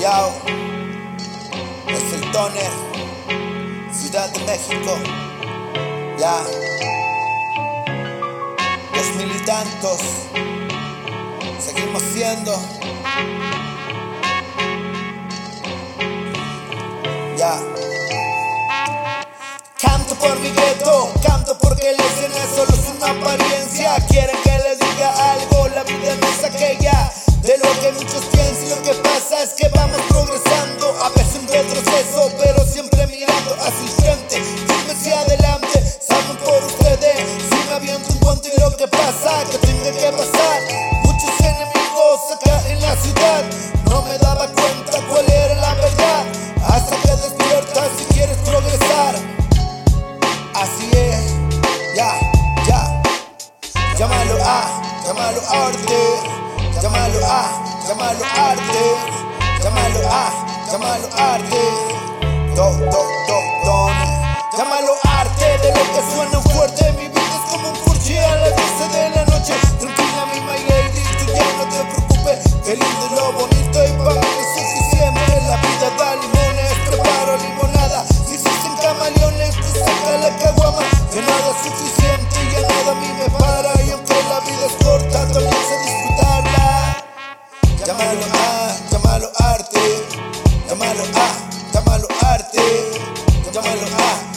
Yao, es el Toner, Ciudad de México, ya, dos mil y tantos, seguimos siendo, ya. Canto por mi gueto, canto porque la escena solo es una apariencia. Quieren frente, firme hacia adelante. Saben por ustedes, si me aviento un puente y lo que pasa, que tenga que pasar. Muchos enemigos acá en la ciudad, no me daba cuenta cuál era la verdad. Hasta que despiertas si quieres progresar. Así es, ya, ya. Llámalo a, llámalo arte. Llámalo a, llámalo arte. Llámalo a, llámalo arte. Do, las 12 de la noche. Tranquila, mi my lady, tú ya no te preocupes. Qué lindo lo bonito y para mí es suficiente. La vida da limones, preparo limonada. Si existen camaleones, tú saca la caguama. Que nada suficiente y ya nada a mí me para. Y aunque la vida es corta, también sé disfrutarla. Llámalo a, llámalo arte. Llámalo a, llámalo arte. Llámalo a,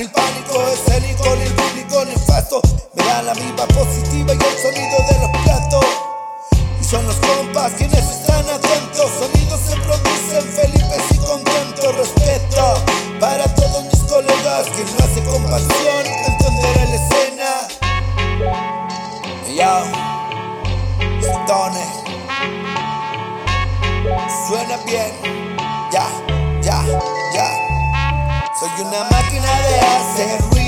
el pánico escénico, ni el público nefasto. Me da la misma positiva y el sonido de los platos. Y son los compas quienes están atentos. Sonidos se producen felices y contentos. Respeto para todos mis colegas. Quien no hace compasión entenderá la escena. Yo, Stone. Suena bien. Una máquina de hacer